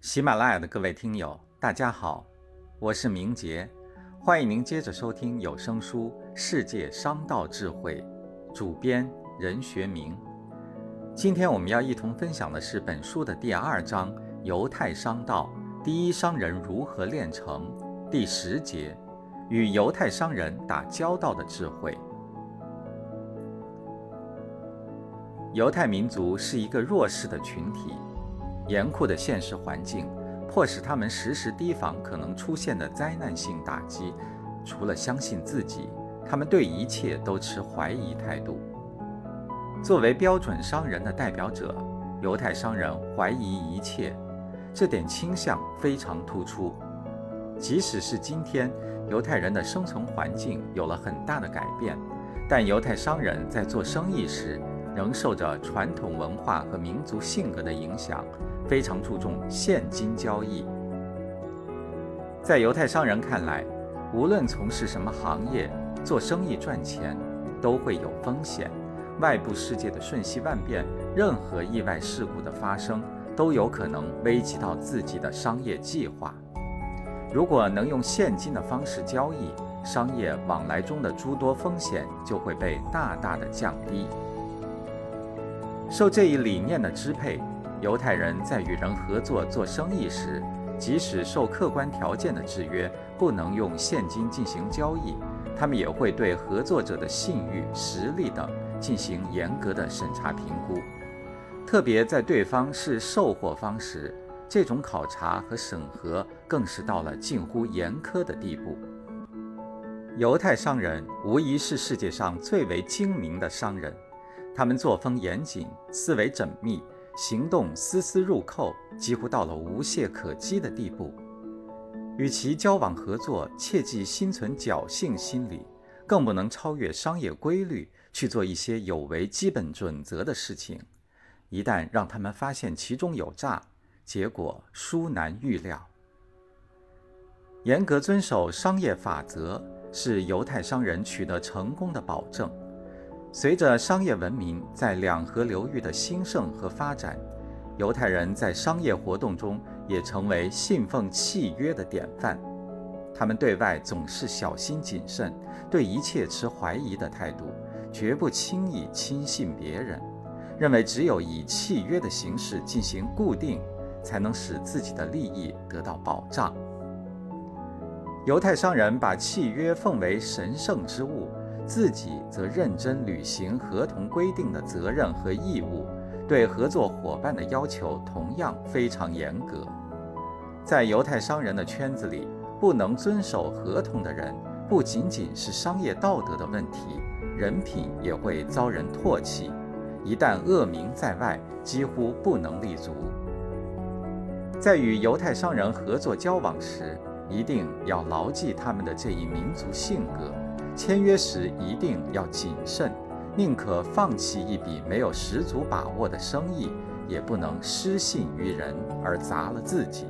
喜马拉雅的各位听友，大家好，我是明杰，欢迎您接着收听有声书《世界商道智慧》，主编任学明。今天我们要一同分享的是本书的第二章《犹太商道：第一商人如何炼成》第十节“与犹太商人打交道的智慧”。犹太民族是一个弱势的群体。严酷的现实环境迫使他们时时提防可能出现的灾难性打击。除了相信自己，他们对一切都持怀疑态度。作为标准商人的代表者，犹太商人怀疑一切，这点倾向非常突出。即使是今天，犹太人的生存环境有了很大的改变，但犹太商人在做生意时仍受着传统文化和民族性格的影响。非常注重现金交易。在犹太商人看来，无论从事什么行业，做生意赚钱都会有风险。外部世界的瞬息万变，任何意外事故的发生都有可能危及到自己的商业计划。如果能用现金的方式交易，商业往来中的诸多风险就会被大大的降低。受这一理念的支配。犹太人在与人合作做生意时，即使受客观条件的制约，不能用现金进行交易，他们也会对合作者的信誉、实力等进行严格的审查评估。特别在对方是售货方时，这种考察和审核更是到了近乎严苛的地步。犹太商人无疑是世界上最为精明的商人，他们作风严谨，思维缜密。行动丝丝入扣，几乎到了无懈可击的地步。与其交往合作，切忌心存侥幸心理，更不能超越商业规律去做一些有违基本准则的事情。一旦让他们发现其中有诈，结果殊难预料。严格遵守商业法则是犹太商人取得成功的保证。随着商业文明在两河流域的兴盛和发展，犹太人在商业活动中也成为信奉契约的典范。他们对外总是小心谨慎，对一切持怀疑的态度，绝不轻易轻信别人，认为只有以契约的形式进行固定，才能使自己的利益得到保障。犹太商人把契约奉为神圣之物。自己则认真履行合同规定的责任和义务，对合作伙伴的要求同样非常严格。在犹太商人的圈子里，不能遵守合同的人，不仅仅是商业道德的问题，人品也会遭人唾弃。一旦恶名在外，几乎不能立足。在与犹太商人合作交往时，一定要牢记他们的这一民族性格。签约时一定要谨慎，宁可放弃一笔没有十足把握的生意，也不能失信于人而砸了自己。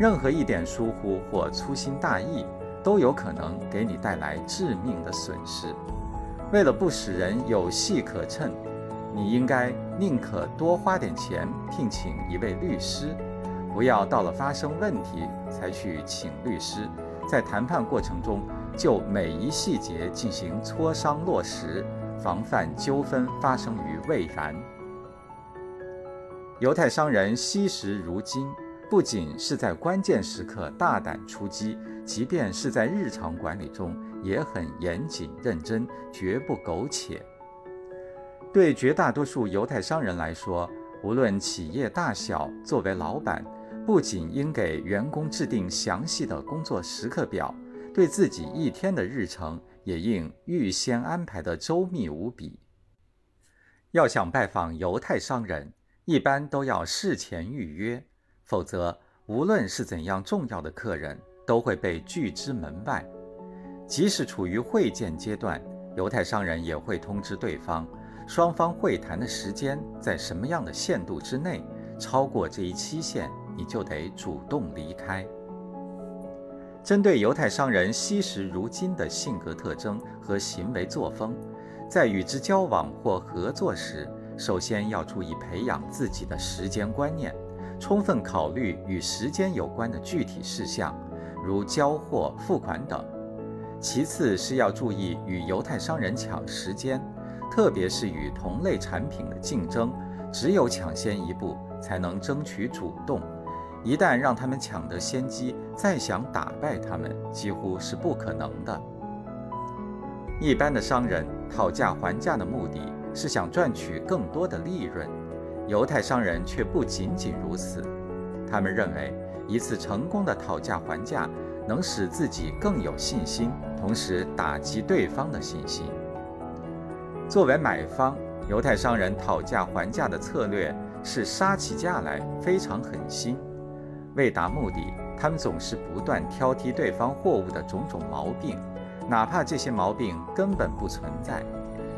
任何一点疏忽或粗心大意，都有可能给你带来致命的损失。为了不使人有戏可乘，你应该宁可多花点钱聘请一位律师，不要到了发生问题才去请律师。在谈判过程中。就每一细节进行磋商落实，防范纠纷发生于未然。犹太商人惜时如金，不仅是在关键时刻大胆出击，即便是在日常管理中也很严谨认真，绝不苟且。对绝大多数犹太商人来说，无论企业大小，作为老板，不仅应给员工制定详细的工作时刻表。对自己一天的日程也应预先安排的周密无比。要想拜访犹太商人，一般都要事前预约，否则无论是怎样重要的客人，都会被拒之门外。即使处于会见阶段，犹太商人也会通知对方，双方会谈的时间在什么样的限度之内，超过这一期限，你就得主动离开。针对犹太商人惜时如金的性格特征和行为作风，在与之交往或合作时，首先要注意培养自己的时间观念，充分考虑与时间有关的具体事项，如交货、付款等。其次是要注意与犹太商人抢时间，特别是与同类产品的竞争，只有抢先一步，才能争取主动。一旦让他们抢得先机，再想打败他们，几乎是不可能的。一般的商人讨价还价的目的是想赚取更多的利润，犹太商人却不仅仅如此。他们认为，一次成功的讨价还价能使自己更有信心，同时打击对方的信心。作为买方，犹太商人讨价还价的策略是杀起价来非常狠心。为达目的，他们总是不断挑剔对方货物的种种毛病，哪怕这些毛病根本不存在。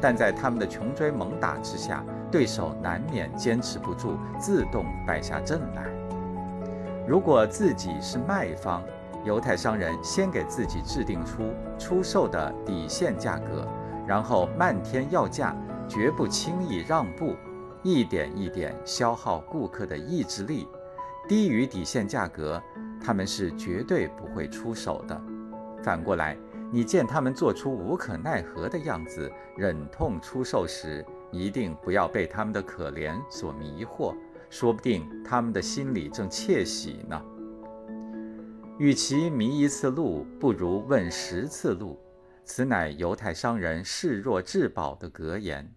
但在他们的穷追猛打之下，对手难免坚持不住，自动败下阵来。如果自己是卖方，犹太商人先给自己制定出出售的底线价格，然后漫天要价，绝不轻易让步，一点一点消耗顾客的意志力。低于底线价格，他们是绝对不会出手的。反过来，你见他们做出无可奈何的样子，忍痛出售时，一定不要被他们的可怜所迷惑，说不定他们的心里正窃喜呢。与其迷一次路，不如问十次路，此乃犹太商人视若至宝的格言。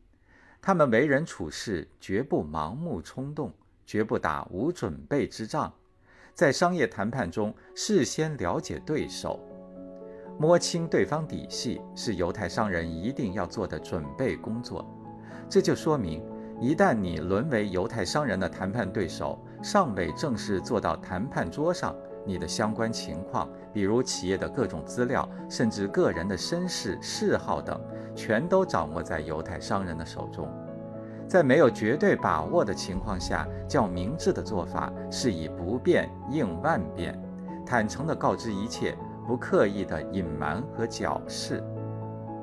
他们为人处事绝不盲目冲动。绝不打无准备之仗，在商业谈判中事先了解对手，摸清对方底细，是犹太商人一定要做的准备工作。这就说明，一旦你沦为犹太商人的谈判对手，尚未正式坐到谈判桌上，你的相关情况，比如企业的各种资料，甚至个人的身世、嗜好等，全都掌握在犹太商人的手中。在没有绝对把握的情况下，较明智的做法是以不变应万变，坦诚地告知一切，不刻意的隐瞒和矫饰。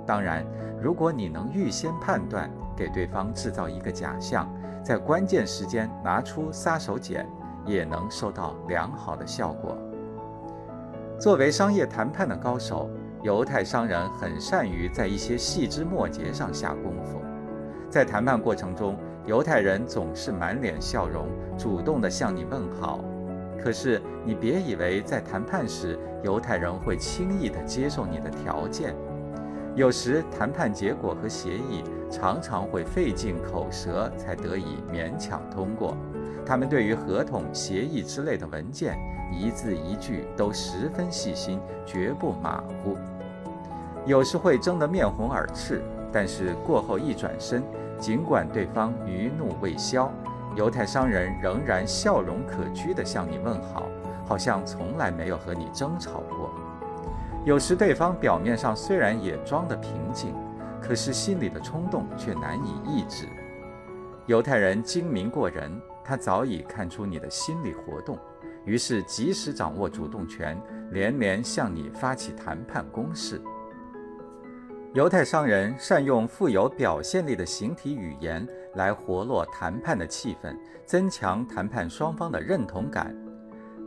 当然，如果你能预先判断，给对方制造一个假象，在关键时间拿出杀手锏，也能收到良好的效果。作为商业谈判的高手，犹太商人很善于在一些细枝末节上下功夫。在谈判过程中，犹太人总是满脸笑容，主动地向你问好。可是你别以为在谈判时，犹太人会轻易地接受你的条件。有时谈判结果和协议常常会费尽口舌才得以勉强通过。他们对于合同、协议之类的文件，一字一句都十分细心，绝不马虎。有时会争得面红耳赤。但是过后一转身，尽管对方余怒未消，犹太商人仍然笑容可掬地向你问好，好像从来没有和你争吵过。有时对方表面上虽然也装得平静，可是心里的冲动却难以抑制。犹太人精明过人，他早已看出你的心理活动，于是及时掌握主动权，连连向你发起谈判攻势。犹太商人善用富有表现力的形体语言来活络谈判的气氛，增强谈判双方的认同感。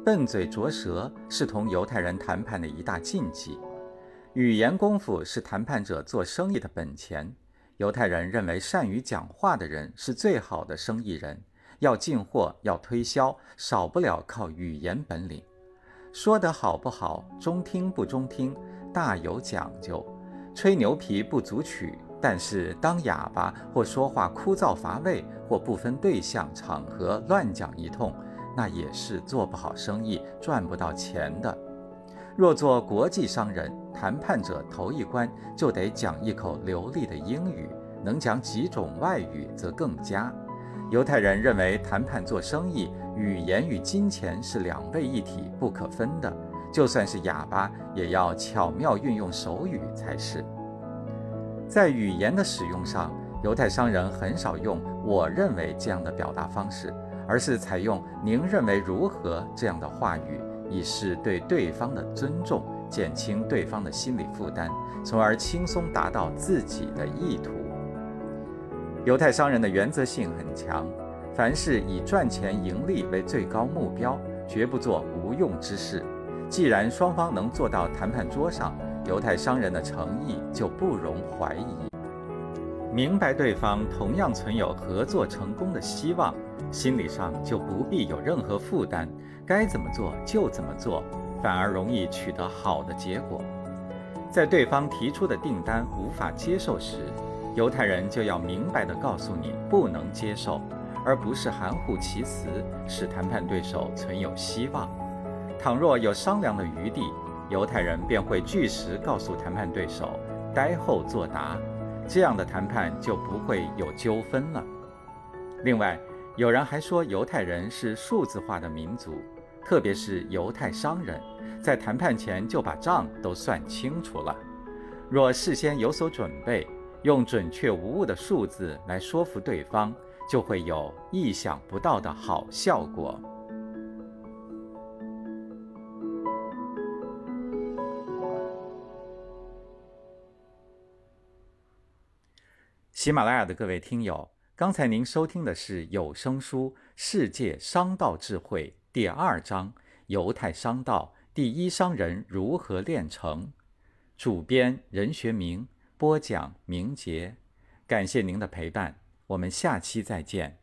笨嘴拙舌是同犹太人谈判的一大禁忌。语言功夫是谈判者做生意的本钱。犹太人认为，善于讲话的人是最好的生意人。要进货，要推销，少不了靠语言本领。说得好不好，中听不中听，大有讲究。吹牛皮不足取，但是当哑巴或说话枯燥乏味，或不分对象场合乱讲一通，那也是做不好生意、赚不到钱的。若做国际商人，谈判者头一关就得讲一口流利的英语，能讲几种外语则更佳。犹太人认为，谈判做生意，语言与金钱是两位一体、不可分的。就算是哑巴，也要巧妙运用手语才是。在语言的使用上，犹太商人很少用“我认为”这样的表达方式，而是采用“您认为如何”这样的话语，以示对对方的尊重，减轻对方的心理负担，从而轻松达到自己的意图。犹太商人的原则性很强，凡事以赚钱盈利为最高目标，绝不做无用之事。既然双方能坐到谈判桌上，犹太商人的诚意就不容怀疑。明白对方同样存有合作成功的希望，心理上就不必有任何负担，该怎么做就怎么做，反而容易取得好的结果。在对方提出的订单无法接受时，犹太人就要明白地告诉你不能接受，而不是含糊其辞，使谈判对手存有希望。倘若有商量的余地，犹太人便会据实告诉谈判对手，待后作答。这样的谈判就不会有纠纷了。另外，有人还说犹太人是数字化的民族，特别是犹太商人，在谈判前就把账都算清楚了。若事先有所准备，用准确无误的数字来说服对方，就会有意想不到的好效果。喜马拉雅的各位听友，刚才您收听的是有声书《世界商道智慧》第二章《犹太商道第一商人如何炼成》，主编任学明，播讲明杰。感谢您的陪伴，我们下期再见。